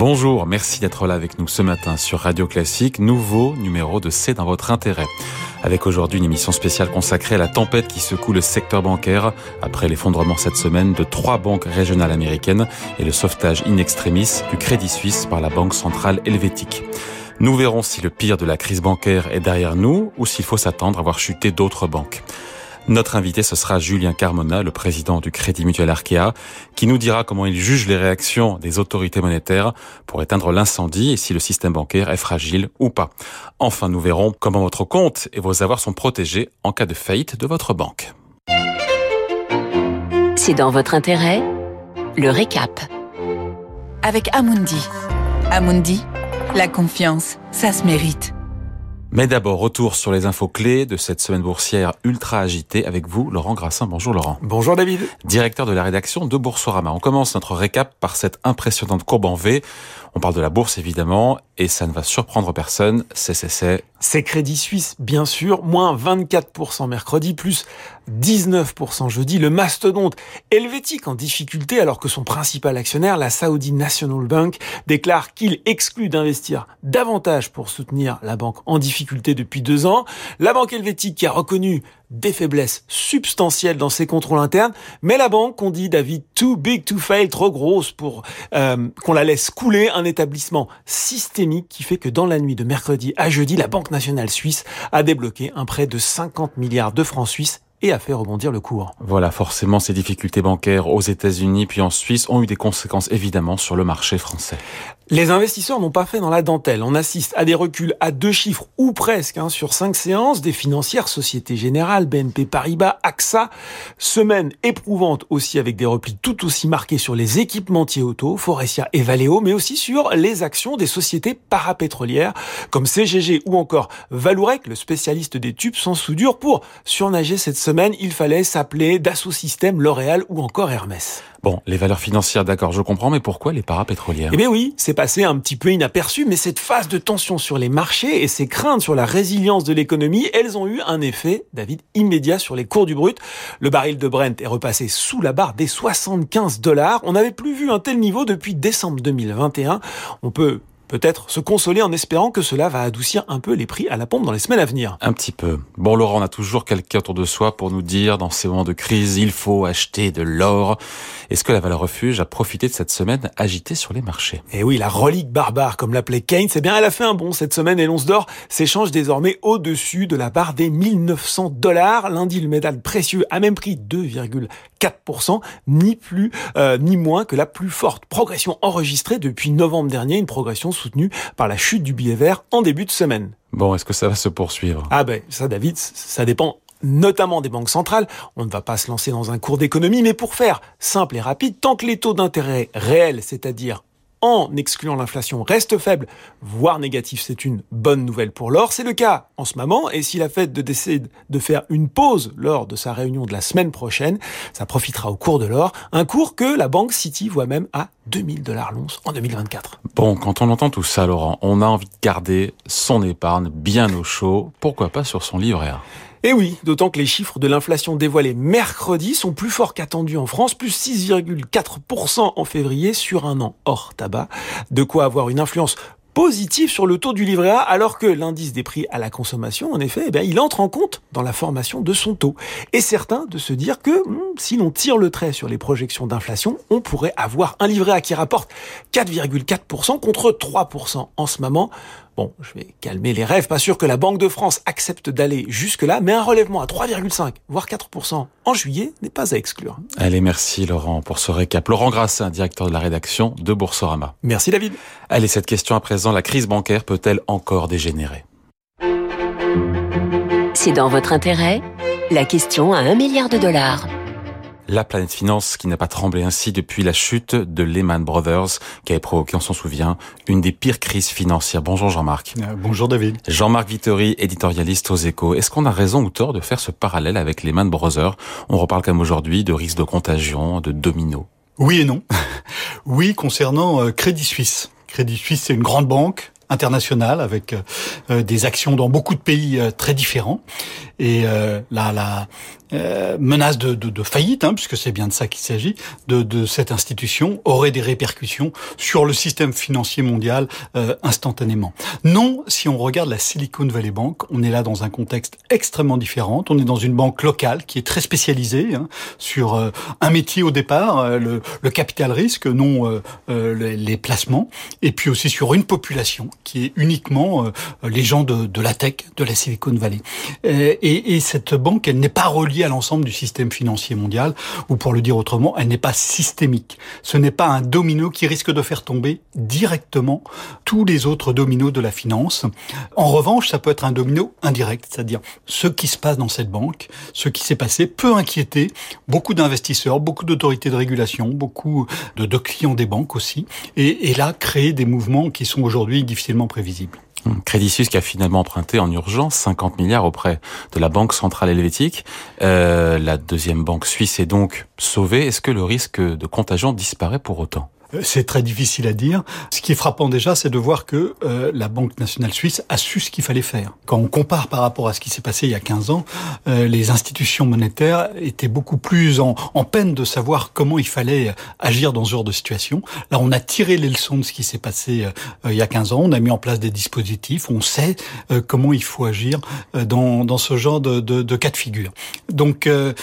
Bonjour, merci d'être là avec nous ce matin sur Radio Classique, nouveau numéro de C'est dans votre intérêt. Avec aujourd'hui une émission spéciale consacrée à la tempête qui secoue le secteur bancaire après l'effondrement cette semaine de trois banques régionales américaines et le sauvetage in extremis du Crédit Suisse par la Banque centrale helvétique. Nous verrons si le pire de la crise bancaire est derrière nous ou s'il faut s'attendre à voir chuter d'autres banques. Notre invité, ce sera Julien Carmona, le président du Crédit Mutuel Arkea, qui nous dira comment il juge les réactions des autorités monétaires pour éteindre l'incendie et si le système bancaire est fragile ou pas. Enfin, nous verrons comment votre compte et vos avoirs sont protégés en cas de faillite de votre banque. C'est dans votre intérêt Le récap. Avec Amundi. Amundi, la confiance, ça se mérite. Mais d'abord, retour sur les infos clés de cette semaine boursière ultra agitée avec vous, Laurent Grassin. Bonjour Laurent. Bonjour David. Directeur de la rédaction de Boursorama. On commence notre récap par cette impressionnante courbe en V. On parle de la bourse évidemment, et ça ne va surprendre personne, c'est c'est Crédit Suisse, bien sûr, moins 24% mercredi, plus 19% jeudi. Le mastodonte helvétique en difficulté alors que son principal actionnaire, la Saudi National Bank, déclare qu'il exclut d'investir davantage pour soutenir la banque en difficulté depuis deux ans. La banque helvétique qui a reconnu des faiblesses substantielles dans ses contrôles internes, mais la banque, qu'on dit David, too big to fail, trop grosse pour euh, qu'on la laisse couler, un établissement systémique qui fait que dans la nuit de mercredi à jeudi, la Banque nationale suisse a débloqué un prêt de 50 milliards de francs suisses et a fait rebondir le cours. Voilà, forcément, ces difficultés bancaires aux États-Unis puis en Suisse ont eu des conséquences évidemment sur le marché français. Les investisseurs n'ont pas fait dans la dentelle. On assiste à des reculs à deux chiffres ou presque hein, sur cinq séances des financières Société Générale, BNP Paribas, AXA. Semaine éprouvante aussi avec des replis tout aussi marqués sur les équipementiers auto, Forestia et Valeo, mais aussi sur les actions des sociétés parapétrolières comme CGG ou encore Valourec, le spécialiste des tubes sans soudure. Pour surnager cette semaine, il fallait s'appeler Dassault Systèmes, L'Oréal ou encore Hermès. Bon, les valeurs financières, d'accord, je comprends, mais pourquoi les parapétrolières? Eh bien oui, c'est passé un petit peu inaperçu, mais cette phase de tension sur les marchés et ces craintes sur la résilience de l'économie, elles ont eu un effet, David, immédiat sur les cours du brut. Le baril de Brent est repassé sous la barre des 75 dollars. On n'avait plus vu un tel niveau depuis décembre 2021. On peut peut-être se consoler en espérant que cela va adoucir un peu les prix à la pompe dans les semaines à venir. Un petit peu. Bon, Laurent, on a toujours quelqu'un autour de soi pour nous dire, dans ces moments de crise, il faut acheter de l'or. Est-ce que la valeur refuge a profité de cette semaine agitée sur les marchés? Eh oui, la relique barbare, comme l'appelait Keynes, eh bien, elle a fait un bond cette semaine et l'once d'or s'échange désormais au-dessus de la barre des 1900 dollars. Lundi, le métal précieux a même prix 2, 4%, ni plus euh, ni moins que la plus forte progression enregistrée depuis novembre dernier, une progression soutenue par la chute du billet vert en début de semaine. Bon, est-ce que ça va se poursuivre? Ah ben ça David, ça dépend notamment des banques centrales. On ne va pas se lancer dans un cours d'économie, mais pour faire simple et rapide, tant que les taux d'intérêt réels, c'est-à-dire en excluant l'inflation reste faible, voire négatif, c'est une bonne nouvelle pour l'or. C'est le cas en ce moment, et si la Fed décide de faire une pause lors de sa réunion de la semaine prochaine, ça profitera au cours de l'or, un cours que la banque City voit même à 2000 dollars l'once en 2024. Bon, quand on entend tout ça, Laurent, on a envie de garder son épargne bien au chaud, pourquoi pas sur son livret et oui, d'autant que les chiffres de l'inflation dévoilés mercredi sont plus forts qu'attendus en France, plus 6,4% en février sur un an hors tabac. De quoi avoir une influence positif sur le taux du livret A, alors que l'indice des prix à la consommation, en effet, eh il entre en compte dans la formation de son taux. Et certains de se dire que hmm, si l'on tire le trait sur les projections d'inflation, on pourrait avoir un livret A qui rapporte 4,4% contre 3% en ce moment. Bon, je vais calmer les rêves, pas sûr que la Banque de France accepte d'aller jusque-là, mais un relèvement à 3,5, voire 4% en juillet n'est pas à exclure. Allez, merci Laurent pour ce récap. Laurent Grassin, directeur de la rédaction de Boursorama. Merci David. Allez, cette question à présent, la crise bancaire peut-elle encore dégénérer? C'est dans votre intérêt? La question à un milliard de dollars la planète finance qui n'a pas tremblé ainsi depuis la chute de Lehman Brothers, qui avait provoqué, on s'en souvient, une des pires crises financières. Bonjour Jean-Marc. Euh, bonjour David. Jean-Marc Vittori, éditorialiste aux échos. Est-ce qu'on a raison ou tort de faire ce parallèle avec Lehman Brothers? On reparle comme aujourd'hui de risque de contagion, de domino. Oui et non. Oui, concernant Crédit Suisse. Crédit Suisse, c'est une grande banque internationale avec des actions dans beaucoup de pays très différents. Et là, la, euh, menace de, de, de faillite, hein, puisque c'est bien de ça qu'il s'agit, de, de, cette institution aurait des répercussions sur le système financier mondial euh, instantanément. Non, si on regarde la Silicon Valley Bank, on est là dans un contexte extrêmement différent. On est dans une banque locale qui est très spécialisée hein, sur euh, un métier au départ, le, le, capital risque, non les, les, placements, et puis aussi sur une population qui est uniquement les gens de, de, la tech, de la Silicon Valley. Et, et cette banque, elle n'est pas reliée à l'ensemble du système financier mondial, ou pour le dire autrement, elle n'est pas systémique. Ce n'est pas un domino qui risque de faire tomber directement tous les autres dominos de la finance. En revanche, ça peut être un domino indirect, c'est-à-dire ce qui se passe dans cette banque, ce qui s'est passé peut inquiéter beaucoup d'investisseurs, beaucoup d'autorités de régulation, beaucoup de, clients des banques aussi, et, et là créer des mouvements qui sont aujourd'hui difficilement prévisibles. Crédit Suisse qui a finalement emprunté en urgence 50 milliards auprès de la Banque centrale helvétique. Euh, la deuxième banque suisse est donc sauvée. Est-ce que le risque de contagion disparaît pour autant? C'est très difficile à dire. Ce qui est frappant déjà, c'est de voir que euh, la Banque nationale suisse a su ce qu'il fallait faire. Quand on compare par rapport à ce qui s'est passé il y a 15 ans, euh, les institutions monétaires étaient beaucoup plus en, en, peine de savoir comment il fallait agir dans ce genre de situation. Là, on a tiré les leçons de ce qui s'est passé euh, il y a 15 ans. On a mis en place des dispositifs. On sait comment il faut agir dans, dans ce genre de, de, de, cas de figure. Donc, le,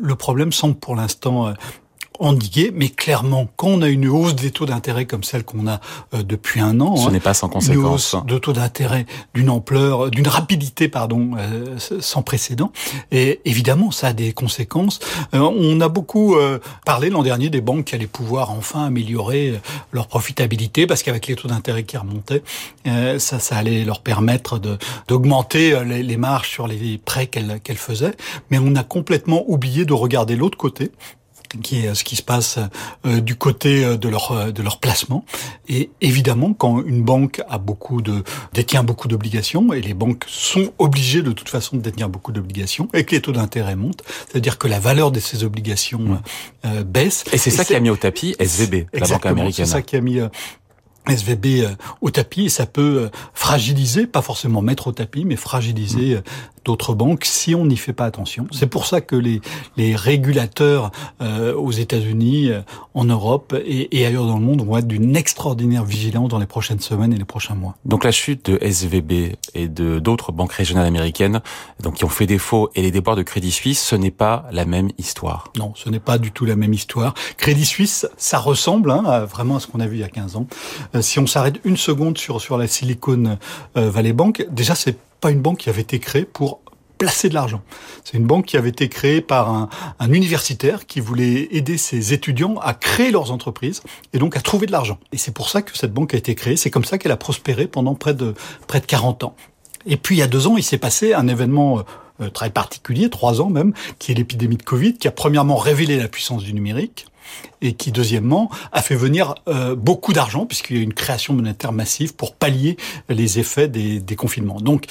le problème semble pour l'instant endigué, mais clairement, quand on a une hausse des taux d'intérêt comme celle qu'on a euh, depuis un an, ce n'est pas sans conséquence. Une hausse de taux d'intérêt d'une ampleur, d'une rapidité, pardon, euh, sans précédent. Et évidemment, ça a des conséquences. Euh, on a beaucoup parlé l'an dernier des banques qui allaient pouvoir enfin améliorer leur profitabilité parce qu'avec les taux d'intérêt qui remontaient, ça, ça allait leur permettre de d'augmenter les, les, marges sur les prêts qu'elles qu'elles faisaient. Mais on a complètement oublié de regarder l'autre côté qui est ce qui se passe euh, du côté euh, de leur euh, de leur placement. Et évidemment, quand une banque a beaucoup de détient beaucoup d'obligations et les banques sont obligées de toute façon de détenir beaucoup d'obligations et que les taux d'intérêt montent, c'est-à-dire que la valeur de ces obligations mmh. baisse. Et c'est ça qui a mis au tapis SVB, la banque américaine. C'est ça qui a mis SVB euh, au tapis et ça peut euh, fragiliser, pas forcément mettre au tapis, mais fragiliser euh, d'autres banques si on n'y fait pas attention. C'est pour ça que les, les régulateurs aux États-Unis, en Europe et, et, ailleurs dans le monde vont être d'une extraordinaire vigilance dans les prochaines semaines et les prochains mois. Donc la chute de SVB et de d'autres banques régionales américaines, donc qui ont fait défaut, et les déboires de Crédit Suisse, ce n'est pas la même histoire. Non, ce n'est pas du tout la même histoire. Crédit Suisse, ça ressemble hein, vraiment à ce qu'on a vu il y a 15 ans. Euh, si on s'arrête une seconde sur sur la Silicon euh, Valley Bank, déjà c'est pas une banque qui avait été créée pour placer de l'argent. C'est une banque qui avait été créée par un, un, universitaire qui voulait aider ses étudiants à créer leurs entreprises et donc à trouver de l'argent. Et c'est pour ça que cette banque a été créée. C'est comme ça qu'elle a prospéré pendant près de près de 40 ans. Et puis il y a deux ans, il s'est passé un événement euh, très particulier, trois ans même, qui est l'épidémie de Covid, qui a premièrement révélé la puissance du numérique et qui, deuxièmement, a fait venir euh, beaucoup d'argent, puisqu'il y a une création monétaire massive pour pallier les effets des, des confinements. Donc,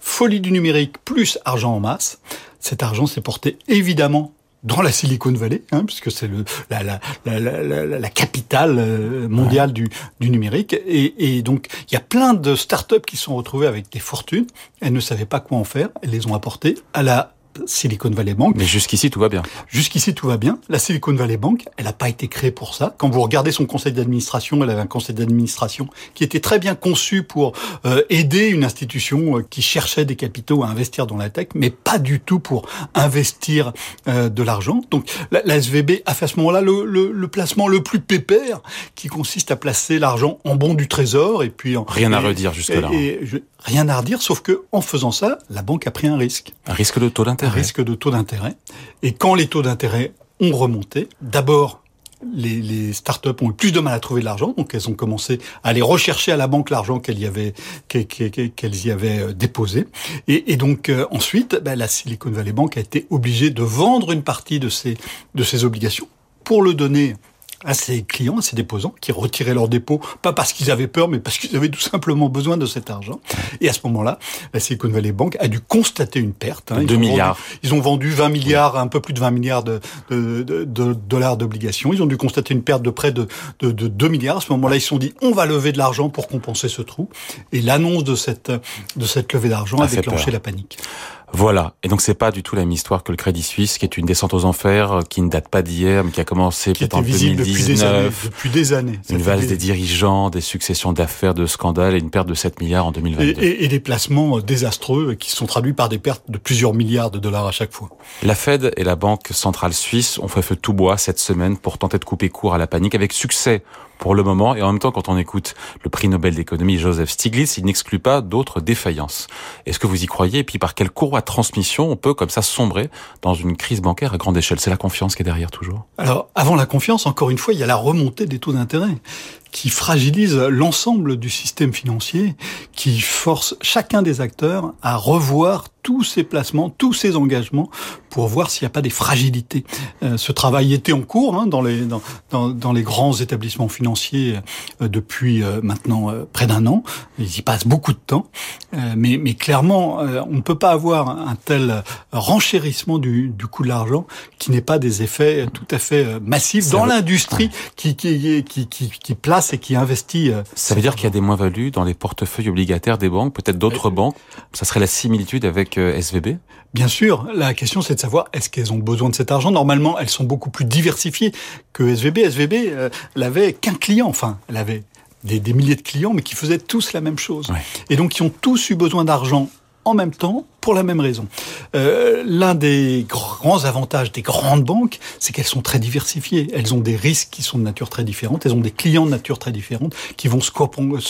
folie du numérique plus argent en masse. Cet argent s'est porté évidemment dans la Silicon Valley, hein, puisque c'est le la, la, la, la, capitale euh, mondiale du, du numérique. Et, et donc, il y a plein de startups qui sont retrouvées avec des fortunes. Elles ne savaient pas quoi en faire. Elles les ont apportées à la Silicon Valley Bank. Mais jusqu'ici, tout va bien. Jusqu'ici, tout va bien. La Silicon Valley Bank, elle n'a pas été créée pour ça. Quand vous regardez son conseil d'administration, elle avait un conseil d'administration qui était très bien conçu pour euh, aider une institution euh, qui cherchait des capitaux à investir dans la tech, mais pas du tout pour investir euh, de l'argent. Donc, la, la, SVB a fait à ce moment-là le, le, le, placement le plus pépère, qui consiste à placer l'argent en bon du trésor et puis en, rien à redire jusque-là. Rien à redire, sauf que en faisant ça, la banque a pris un risque. Un risque de taux d'intérêt risque de taux d'intérêt. Et quand les taux d'intérêt ont remonté, d'abord, les, startups ont eu plus de mal à trouver de l'argent, donc elles ont commencé à aller rechercher à la banque l'argent qu'elles y avaient euh, déposé. Et, donc euh, ensuite, ben, la Silicon Valley Bank a été obligée de vendre une partie de ses de ses obligations pour le donner à ses clients, à ses déposants, qui retiraient leurs dépôts, pas parce qu'ils avaient peur, mais parce qu'ils avaient tout simplement besoin de cet argent. Et à ce moment-là, la Silicon Valley Bank a dû constater une perte. Hein. 2 milliards. ils ont vendu 20 milliards, un peu plus de 20 milliards de, de, de, de dollars d'obligations. Ils ont dû constater une perte de près de, de, 2 milliards. À ce moment-là, ils se sont dit, on va lever de l'argent pour compenser ce trou. Et l'annonce de cette, de cette levée d'argent a déclenché la panique. Voilà. Et donc c'est pas du tout la même histoire que le Crédit Suisse, qui est une descente aux enfers, euh, qui ne date pas d'hier, mais qui a commencé peut-être en 2019. Depuis des années. Depuis des années. Une valse des... dirigeants, des successions d'affaires, de scandales et une perte de 7 milliards en 2022. Et, et, des placements euh, désastreux qui sont traduits par des pertes de plusieurs milliards de dollars à chaque fois. La Fed et la Banque centrale suisse ont fait feu tout bois cette semaine pour tenter de couper court à la panique avec succès pour le moment. Et en même temps, quand on écoute le prix Nobel d'économie Joseph Stiglitz, il n'exclut pas d'autres défaillances. Est-ce que vous y croyez? Et puis par quelle courroie de transmission on peut comme ça sombrer dans une crise bancaire à grande échelle? C'est la confiance qui est derrière toujours Alors, avant la confiance, encore une fois, il y a la remontée des taux d'intérêt qui fragilise l'ensemble du système financier, qui force chacun des acteurs à revoir tous ses placements, tous ses engagements, pour voir s'il n'y a pas des fragilités. Euh, ce travail était en cours hein, dans, les, dans, dans, dans, les grands établissements financiers euh, depuis euh, maintenant près d'un an. Ils y passent beaucoup de temps, mais, mais clairement, on ne peut pas avoir un tel renchérissement du, du coût de l'argent qui n'est pas des effets tout à fait massifs dans l'industrie qui, qui, qui, qui, qui place et qui investit. Ça veut dire qu'il y a des moins-values dans les portefeuilles obligataires des banques, peut-être d'autres banques. Ça serait la similitude avec SVB Bien sûr, la question c'est de savoir est-ce qu'elles ont besoin de cet argent? Normalement, elles sont beaucoup plus diversifiées que SVB. SVB, euh, elle avait qu'un client, enfin, elle avait des, milliers de clients, mais qui faisaient tous la même chose. Et donc, qui ont tous eu besoin d'argent en même temps pour la même raison. Euh, L'un des grands avantages des grandes banques, c'est qu'elles sont très diversifiées. Elles ont des risques qui sont de nature très différente. Elles ont des clients de nature très différente qui vont se,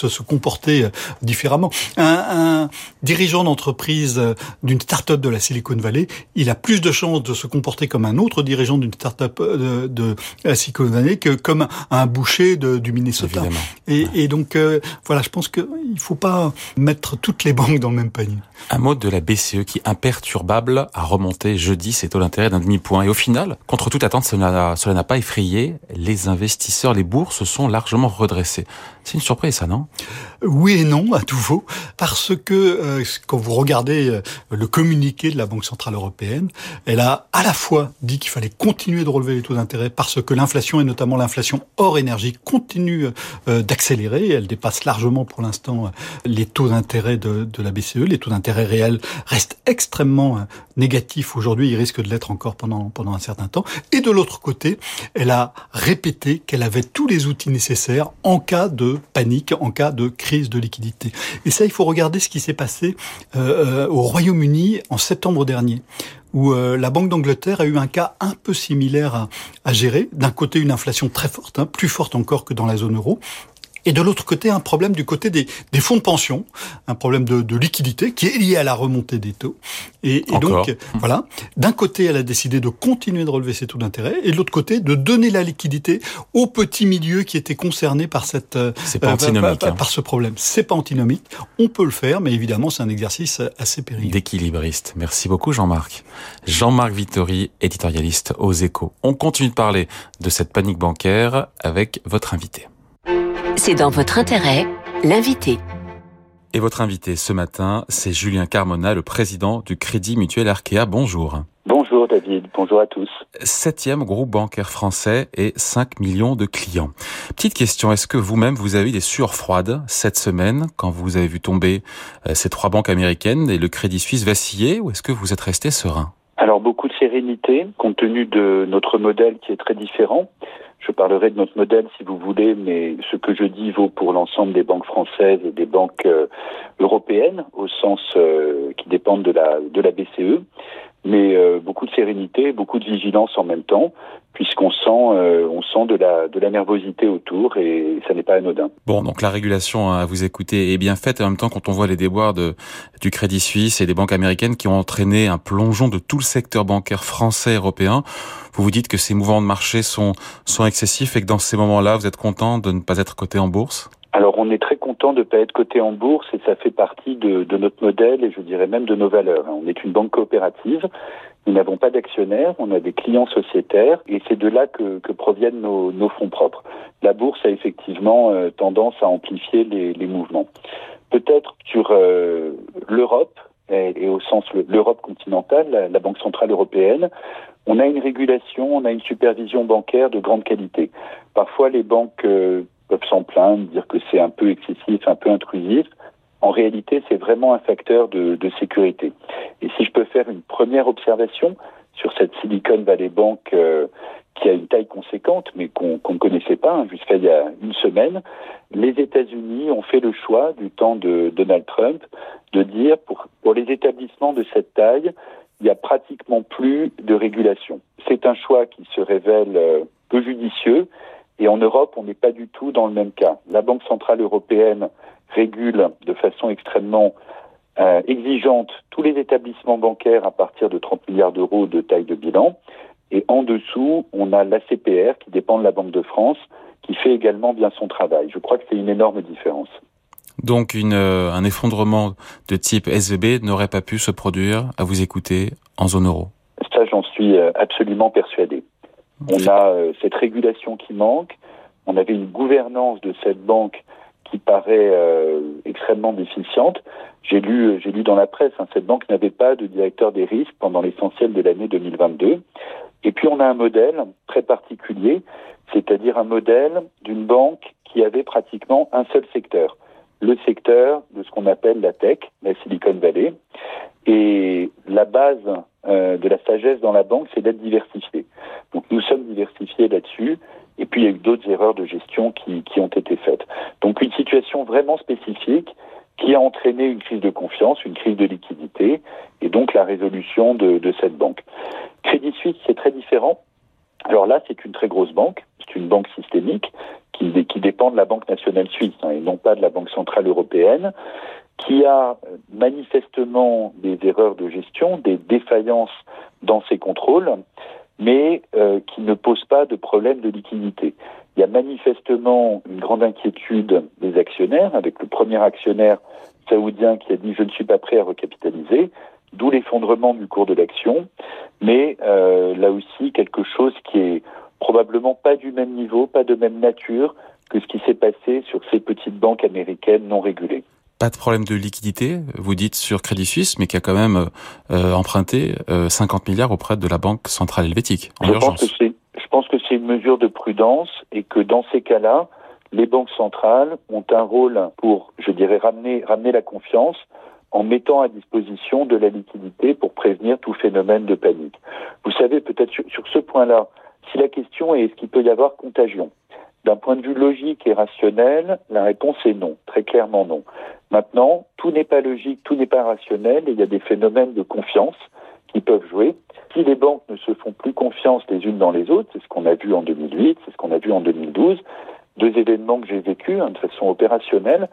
se, comporter euh, différemment. Un, un dirigeant d'entreprise euh, d'une start-up de la Silicon Valley, il a plus de chances de se comporter comme un autre dirigeant d'une start-up de, de, la Silicon Valley que comme un boucher de, du Minnesota. Et, et, donc voilà, je pense qu'il ne faut pas mettre toutes les banques dans le même panier. Un mot de la BCE qui, imperturbable, a remonté jeudi ses taux d'intérêt d'un demi-point. Et au final, contre toute attente, cela n'a pas effrayé les investisseurs. Les bourses sont largement redressées. C'est une surprise, ça, non? Oui et non, à nouveau, parce que euh, quand vous regardez euh, le communiqué de la Banque Centrale Européenne, elle a à la fois dit qu'il fallait continuer de relever les taux d'intérêt parce que l'inflation, et notamment l'inflation hors énergie, continue euh, d'accélérer. Elle dépasse largement pour l'instant les taux d'intérêt de, de la BCE. Les taux d'intérêt réels restent extrêmement négatifs aujourd'hui. Ils risquent de l'être encore pendant, pendant un certain temps. Et de l'autre côté, elle a répété qu'elle avait tous les outils nécessaires en cas de panique en cas de crise de liquidité. Et ça, il faut regarder ce qui s'est passé euh, euh, au Royaume-Uni en septembre dernier où euh, la Banque d'Angleterre a eu un cas un peu similaire à, gérer. D'un côté, une inflation très forte, hein, plus forte encore que dans la zone euro, et de l'autre côté, un problème du côté des, des fonds de pension, un problème de, de, liquidité qui est lié à la remontée des taux. Et, et donc, voilà, d'un côté, elle a décidé de continuer de relever ses taux d'intérêt, et de l'autre côté, de donner la liquidité aux petits milieux qui étaient concernés par cette, euh, pas antinomique, par, hein. par, ce problème. C'est pas antinomique. On peut le faire, mais évidemment, c'est un exercice assez périlleux. D'équilibriste. Merci beaucoup, Jean-Marc. Jean-Marc Vittori, éditorialiste aux Échos. On continue de parler de cette panique bancaire avec votre invité. C'est dans votre intérêt, l'invité. Et votre invité ce matin, c'est Julien Carmona, le président du Crédit Mutuel Arkea. Bonjour. Bonjour David, bonjour à tous. Septième groupe bancaire français et 5 millions de clients. Petite question, est-ce que vous-même vous avez eu des sueurs froides cette semaine quand vous avez vu tomber euh, ces trois banques américaines et le Crédit Suisse vaciller ou est-ce que vous êtes resté serein? Alors beaucoup de sérénité compte tenu de notre modèle qui est très différent. Je parlerai de notre modèle si vous voulez, mais ce que je dis vaut pour l'ensemble des banques françaises et des banques euh, européennes, au sens euh, qui dépendent de la, de la BCE mais euh, beaucoup de sérénité, beaucoup de vigilance en même temps, puisqu'on sent, euh, on sent de la, de la nervosité autour et ça n'est pas anodin. Bon, donc la régulation à vous écouter est bien faite. Et en même temps, quand on voit les déboires de, du Crédit Suisse et des banques américaines qui ont entraîné un plongeon de tout le secteur bancaire français et européen, vous vous dites que ces mouvements de marché sont, sont excessifs et que dans ces moments-là, vous êtes content de ne pas être coté en bourse? Alors on est très content de ne pas être coté en bourse et ça fait partie de, de, notre modèle et je dirais même de nos valeurs. On est une banque coopérative, nous n'avons pas d'actionnaires, on a des clients sociétaires et c'est de là que, que proviennent nos, nos, fonds propres. La bourse a effectivement euh, tendance à amplifier les, les mouvements. Peut-être sur euh, l'Europe et, au sens l'Europe continentale, la, la Banque centrale européenne, on a une régulation, on a une supervision bancaire de grande qualité. Parfois les banques euh, peuvent s'en plaindre, dire que c'est un peu excessif, un peu intrusif. En réalité, c'est vraiment un facteur de, sécurité. Et si je peux faire une première observation sur cette Silicon Valley Bank euh, qui a une taille conséquente, mais qu'on qu ne connaissait pas hein, jusqu'à il y a une semaine, les États-Unis ont fait le choix du temps de Donald Trump de dire pour, pour les établissements de cette taille, il n'y a pratiquement plus de régulation. C'est un choix qui se révèle euh, peu judicieux et en Europe, on n'est pas du tout dans le même cas. La Banque centrale européenne régule de façon extrêmement euh, exigeante tous les établissements bancaires à partir de 30 milliards d'euros de taille de bilan. Et en dessous, on a l'ACPR qui dépend de la Banque de France, qui fait également bien son travail. Je crois que c'est une énorme différence. Donc une, euh, un effondrement de type SVB n'aurait pas pu se produire, à vous écouter, en zone euro Ça, j'en suis euh, absolument persuadé. On a euh, cette régulation qui manque. On avait une gouvernance de cette banque qui paraît euh, extrêmement déficiente. J'ai lu, j'ai lu dans la presse, hein, cette banque n'avait pas de directeur des risques pendant l'essentiel de l'année 2022. Et puis on a un modèle très particulier, c'est-à-dire un modèle d'une banque qui avait pratiquement un seul secteur, le secteur de ce qu'on appelle la tech, la Silicon Valley. Et la base euh, de la sagesse dans la banque, c'est d'être diversifié. Donc nous sommes diversifiés là-dessus. Et puis il y a eu d'autres erreurs de gestion qui, ont été faites. Donc une situation vraiment spécifique qui a entraîné une crise de confiance, une crise de liquidité, et donc la résolution de, de cette banque. Crédit Suisse, c'est très différent. Alors là, c'est une très grosse banque, c'est une banque systémique qui, dépend de la Banque nationale suisse hein, et non pas de la Banque centrale européenne qui a manifestement des erreurs de gestion, des défaillances dans ses contrôles, mais euh, qui ne pose pas de problème de liquidité. Il y a manifestement une grande inquiétude des actionnaires, avec le premier actionnaire saoudien qui a dit je ne suis pas prêt à recapitaliser, d'où l'effondrement du cours de l'action, mais euh, là aussi quelque chose qui est probablement pas du même niveau, pas de même nature que ce qui s'est passé sur ces petites banques américaines non régulées pas de problème de liquidité, vous dites sur Crédit Suisse, mais qui a quand même euh, emprunté euh, 50 milliards auprès de la Banque centrale helvétique en je urgence. Pense que je pense que c'est une mesure de prudence et que dans ces cas-là, les banques centrales ont un rôle pour, je dirais, ramener, ramener la confiance en mettant à disposition de la liquidité pour prévenir tout phénomène de panique. Vous savez, peut-être sur, ce point-là, si la question est est-ce qu'il peut y avoir contagion? D'un point de vue logique et rationnel, la réponse est non, très clairement non. Maintenant, tout n'est pas logique, tout n'est pas rationnel, et il y a des phénomènes de confiance qui peuvent jouer. Si les banques ne se font plus confiance les unes dans les autres, c'est ce qu'on a vu en 2008, c'est ce qu'on a vu en 2012, deux événements que j'ai vécus hein, de façon opérationnelle.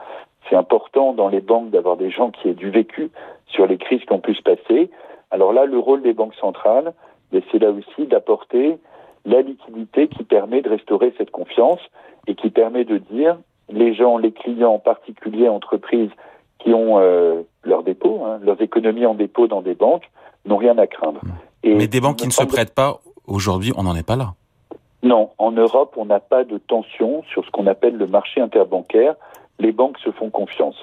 C'est important dans les banques d'avoir des gens qui aient du vécu sur les crises qui ont pu se passer. Alors là, le rôle des banques centrales, c'est là aussi d'apporter la liquidité qui permet de restaurer cette confiance et qui permet de dire les gens, les clients, en particulier entreprises qui ont euh, leurs dépôts, hein, leurs économies en dépôt dans des banques, n'ont rien à craindre. Et Mais des banques qui ne se prêtent pas, aujourd'hui, on n'en est pas là. Non, en Europe, on n'a pas de tension sur ce qu'on appelle le marché interbancaire. Les banques se font confiance.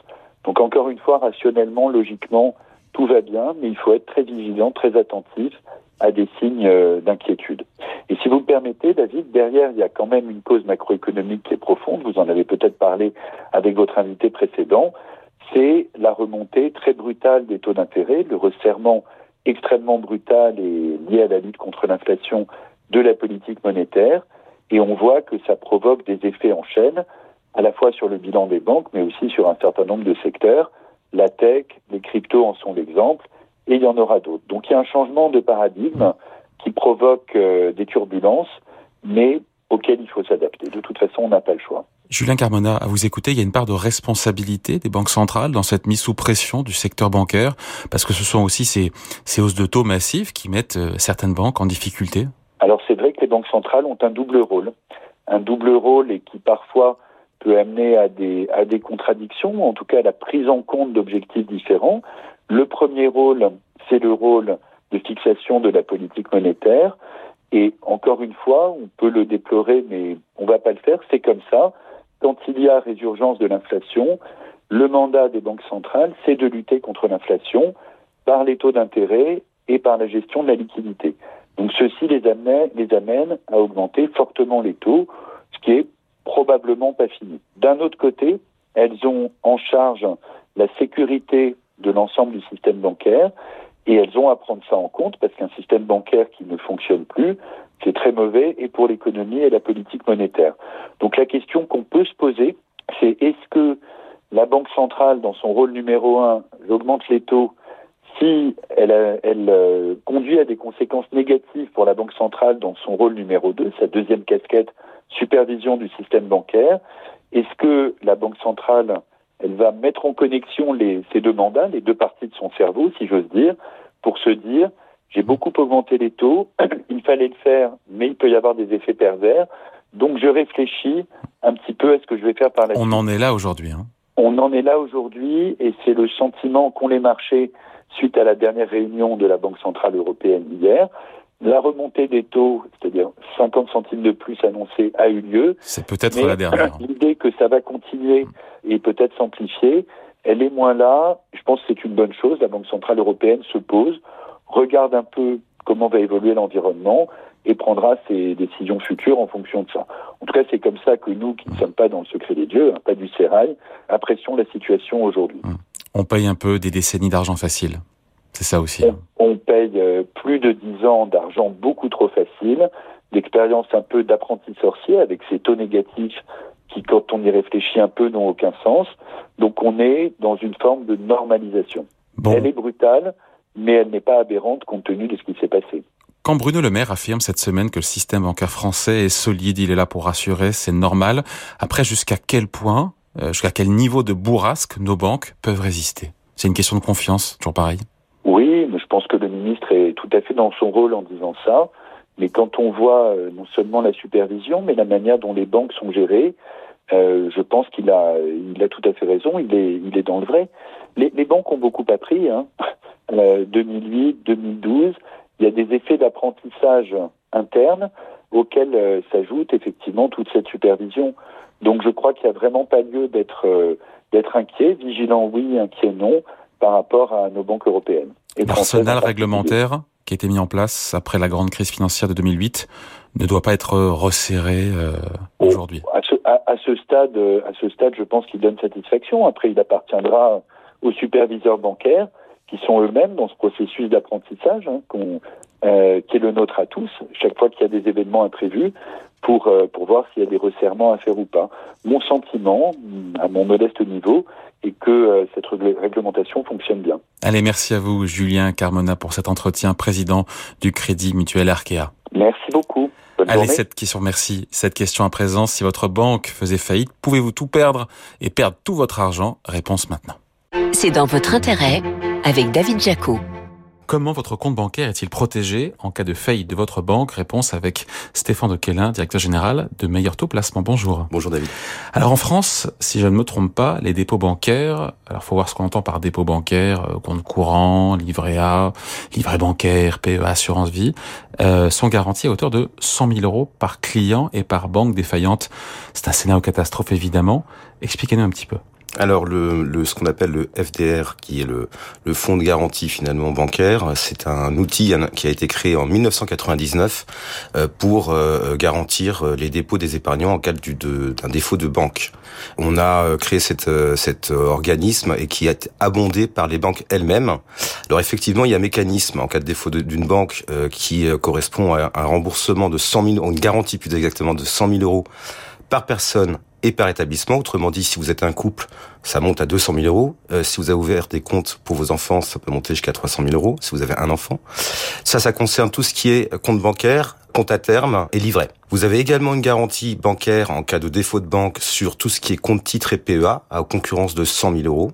Donc encore une fois, rationnellement, logiquement, tout va bien, mais il faut être très vigilant, très attentif à des signes euh, d'inquiétude. Et si vous me permettez, David, derrière, il y a quand même une cause macroéconomique qui est profonde, vous en avez peut-être parlé avec votre invité précédent, c'est la remontée très brutale des taux d'intérêt, le resserrement extrêmement brutal et lié à la lutte contre l'inflation de la politique monétaire, et on voit que ça provoque des effets en chaîne, à la fois sur le bilan des banques, mais aussi sur un certain nombre de secteurs. La tech, les cryptos en sont l'exemple, et il y en aura d'autres. Donc il y a un changement de paradigme qui provoque euh, des turbulences, mais auxquelles il faut s'adapter. De toute façon, on n'a pas le choix. Julien Carmona, à vous écouter, il y a une part de responsabilité des banques centrales dans cette mise sous pression du secteur bancaire, parce que ce sont aussi ces, ces hausses de taux massives qui mettent euh, certaines banques en difficulté? Alors c'est vrai que les banques centrales ont un double rôle, un double rôle et qui parfois peut amener à des, à des contradictions, en tout cas à la prise en compte d'objectifs différents. Le premier rôle, c'est le rôle de fixation de la politique monétaire. Et encore une fois, on peut le déplorer, mais on va pas le faire. C'est comme ça. Quand il y a résurgence de l'inflation, le mandat des banques centrales, c'est de lutter contre l'inflation par les taux d'intérêt et par la gestion de la liquidité. Donc ceci les amène, les amène à augmenter fortement les taux, ce qui est probablement pas fini. D'un autre côté, elles ont en charge la sécurité de l'ensemble du système bancaire et elles ont à prendre ça en compte parce qu'un système bancaire qui ne fonctionne plus, c'est très mauvais et pour l'économie et la politique monétaire. Donc la question qu'on peut se poser, c'est est-ce que la Banque centrale, dans son rôle numéro un, augmente les taux si elle, euh, conduit à des conséquences négatives pour la Banque centrale dans son rôle numéro 2, sa deuxième casquette, supervision du système bancaire, est-ce que la Banque centrale elle va mettre en connexion les, ces deux mandats, les deux parties de son cerveau, si j'ose dire, pour se dire j'ai beaucoup augmenté les taux, il fallait le faire, mais il peut y avoir des effets pervers. Donc je réfléchis un petit peu à ce que je vais faire par la suite. On en est là aujourd'hui. Hein. On en est là aujourd'hui et c'est le sentiment qu'ont les marchés suite à la dernière réunion de la Banque Centrale Européenne hier. La remontée des taux, c'est-à-dire 50 centimes de plus annoncés, a eu lieu. C'est peut-être la dernière. L'idée que ça va continuer et peut-être s'amplifier, elle est moins là. Je pense que c'est une bonne chose. La Banque Centrale Européenne se pose, regarde un peu comment va évoluer l'environnement et prendra ses décisions futures en fonction de ça. En tout cas, c'est comme ça que nous, qui ne sommes pas dans le secret des dieux, hein, pas du sérail, apprécions la situation aujourd'hui. Hum. On paye un peu des décennies d'argent facile. C'est ça aussi. Hein. On, paye euh, plus de dix ans d'argent beaucoup trop facile, d'expérience un peu d'apprenti sorcier avec ces taux négatifs qui, quand on y réfléchit un peu, n'ont aucun sens. Donc on est dans une forme de normalisation. Elle est brutale, mais elle n'est pas aberrante compte tenu de ce qui s'est passé. Quand Bruno Le Maire affirme cette semaine que le système bancaire français est solide, il est là pour rassurer, c'est normal. Après, jusqu'à quel point, euh, jusqu'à quel niveau de bourrasque nos banques peuvent résister? C'est une question de confiance, toujours pareil Oui, mais je pense que le ministre est tout à fait dans son rôle en disant ça. Mais quand on voit euh, non seulement la supervision, mais la manière dont les banques sont gérées, euh, je pense qu'il a, il a tout à fait raison. Il est, il est dans le vrai. Les, banques ont beaucoup appris. Hein. 2008, 2012, il y a des effets d'apprentissage interne auxquels euh, s'ajoute effectivement toute cette supervision. Donc je crois qu'il n'y a vraiment pas lieu d'être euh, d'être inquiet, vigilant oui, inquiet non, par rapport à nos banques européennes. L'arsenal réglementaire qui a été mis en place après la grande crise financière de 2008 ne doit pas être resserré euh, oh, aujourd'hui. À ce, à, ce, stade, à ce stade, je pense qu'il donne satisfaction. Après, il appartiendra aux superviseurs bancaires qui sont eux-mêmes dans ce processus d'apprentissage hein, euh, qui est le nôtre à tous, chaque fois qu'il y a des événements imprévus, pour, euh, pour voir s'il y a des resserrements à faire ou pas. Mon sentiment, à mon modeste niveau, est que euh, cette réglementation fonctionne bien. Allez, merci à vous, Julien Carmona, pour cet entretien, président du Crédit Mutuel Arkea. Merci beaucoup. Allez, cette question, merci. Cette question à présent, si votre banque faisait faillite, pouvez-vous tout perdre et perdre tout votre argent? Réponse maintenant. C'est dans votre intérêt avec David Jaco. Comment votre compte bancaire est-il protégé en cas de faillite de votre banque? Réponse avec Stéphane Dequelin, directeur général de Meilleur Taux Placement. Bonjour. Bonjour David. Alors en France, si je ne me trompe pas, les dépôts bancaires, alors faut voir ce qu'on entend par dépôt bancaire, euh, compte courant, livret A, livret bancaire, PEA, assurance vie, euh, sont garantis à hauteur de 100 000 euros par client et par banque défaillante. C'est un scénario catastrophe évidemment. Expliquez-nous un petit peu. Alors le, le ce qu'on appelle le FDR, qui est le, le fonds de garantie finalement bancaire, c'est un outil qui a été créé en 1999 euh, pour euh, garantir euh, les dépôts des épargnants en cas d'un défaut de banque. On a créé cet organisme et qui est abondé par les banques elles-mêmes. Alors effectivement, il y a un mécanisme en cas de défaut d'une banque qui correspond à un remboursement de 100 000, une garantie plus exactement de 100 000 euros par personne et par établissement. Autrement dit, si vous êtes un couple, ça monte à 200 000 euros. Euh, si vous avez ouvert des comptes pour vos enfants, ça peut monter jusqu'à 300 000 euros si vous avez un enfant. Ça, ça concerne tout ce qui est compte bancaire, compte à terme et livret. Vous avez également une garantie bancaire en cas de défaut de banque sur tout ce qui est compte titre et PEA à concurrence de 100 000 euros.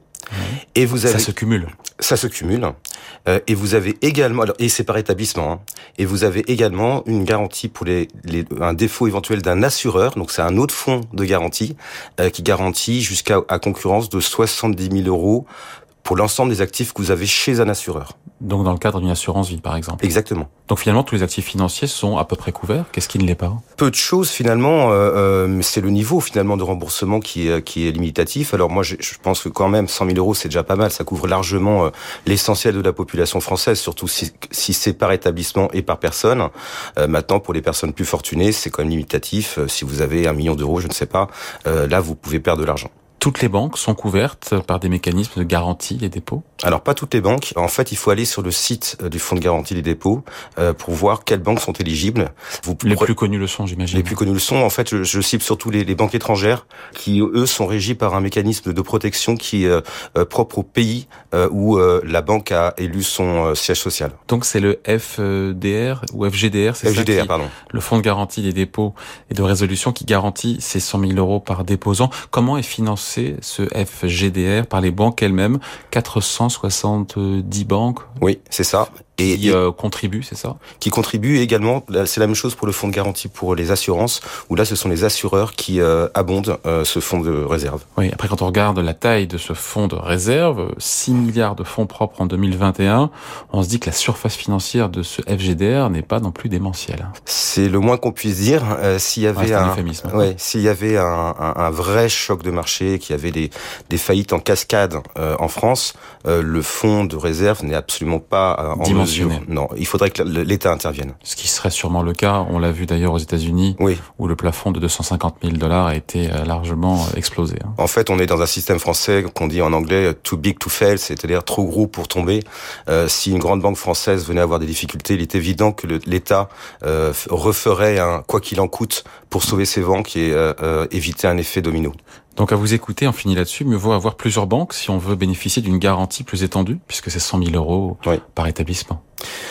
Et vous avez ça se cumule. Ça se cumule. Euh, et vous avez également, alors, et c'est par établissement, hein, et vous avez également une garantie pour les, les un défaut éventuel d'un assureur. Donc c'est un autre fonds de garantie euh, qui garantit jusqu'à à concurrence de 70 000 euros pour l'ensemble des actifs que vous avez chez un assureur. Donc dans le cadre d'une assurance vie, par exemple. Exactement. Donc finalement, tous les actifs financiers sont à peu près couverts. Qu'est-ce qui ne l'est pas Peu de choses finalement. Euh, euh, c'est le niveau finalement de remboursement qui est, qui est limitatif. Alors moi, je, je pense que quand même 100 000 euros, c'est déjà pas mal. Ça couvre largement euh, l'essentiel de la population française, surtout si, si c'est par établissement et par personne. Euh, maintenant, pour les personnes plus fortunées, c'est quand même limitatif. Euh, si vous avez un million d'euros, je ne sais pas, euh, là, vous pouvez perdre de l'argent toutes les banques sont couvertes par des mécanismes de garantie des dépôts? Alors pas toutes les banques. En fait, il faut aller sur le site euh, du fonds de garantie des dépôts euh, pour voir quelles banques sont éligibles. Vous les plus connus le sont, j'imagine. Les plus connus le sont. En fait, je, je cible surtout les, les, banques étrangères qui, eux, sont régis par un mécanisme de protection qui est euh, propre au pays euh, où euh, la banque a élu son siège social. Donc c'est le FDR ou FGDR, c'est FGDR, ça qui, pardon. Le fonds de garantie des dépôts et de résolution qui garantit ces 100 000 euros par déposant. Comment est financé ce FGDR par les banques elles-mêmes 470 banques? Oui, c'est ça. Et qui euh, contribue, c'est ça? Qui contribue également. C'est la même chose pour le fonds de garantie pour les assurances, où là, ce sont les assureurs qui euh, abondent euh, ce fonds de réserve. Oui. Après, quand on regarde la taille de ce fonds de réserve, 6 milliards de fonds propres en 2021, on se dit que la surface financière de ce FGDR n'est pas non plus démentielle. C'est le moins qu'on puisse dire. Euh, s'il y avait un, un ouais, s'il y avait un, un, un, vrai choc de marché, qu'il y avait des, des faillites en cascade en France, le fonds de réserve n'est absolument pas en non, il faudrait que l'État intervienne. Ce qui serait sûrement le cas. On l'a vu d'ailleurs aux États-Unis, oui. où le plafond de 250 000 dollars a été largement explosé. En fait, on est dans un système français qu'on dit en anglais too big to fail, c'est-à-dire trop gros pour tomber. Euh, si une grande banque française venait avoir des difficultés, il est évident que l'État euh, referait un quoi qu'il en coûte pour sauver ses banques et euh, éviter un effet domino. Donc à vous écouter, on finit là-dessus. Mieux vaut avoir plusieurs banques si on veut bénéficier d'une garantie plus étendue, puisque c'est 100 000 euros oui. par établissement.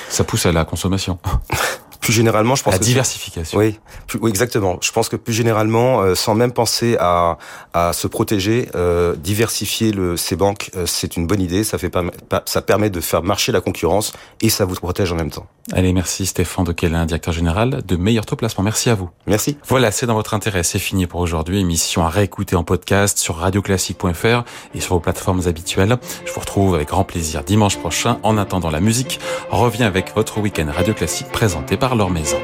Ça pousse à la consommation. plus généralement, je pense la que diversification. Oui, oui, exactement. Je pense que plus généralement, euh, sans même penser à, à se protéger, euh, diversifier le, ses banques, euh, c'est une bonne idée. Ça fait pas, ça permet de faire marcher la concurrence et ça vous protège en même temps. Allez, merci Stéphane Dequelin, directeur général de Meilleur Taux Placement. Merci à vous. Merci. Voilà, c'est dans votre intérêt. C'est fini pour aujourd'hui. Émission à réécouter en podcast sur radioclassique.fr et sur vos plateformes habituelles. Je vous retrouve avec grand plaisir dimanche prochain. En attendant, la musique revient avec votre week-end Radio Classique présenté leur maison.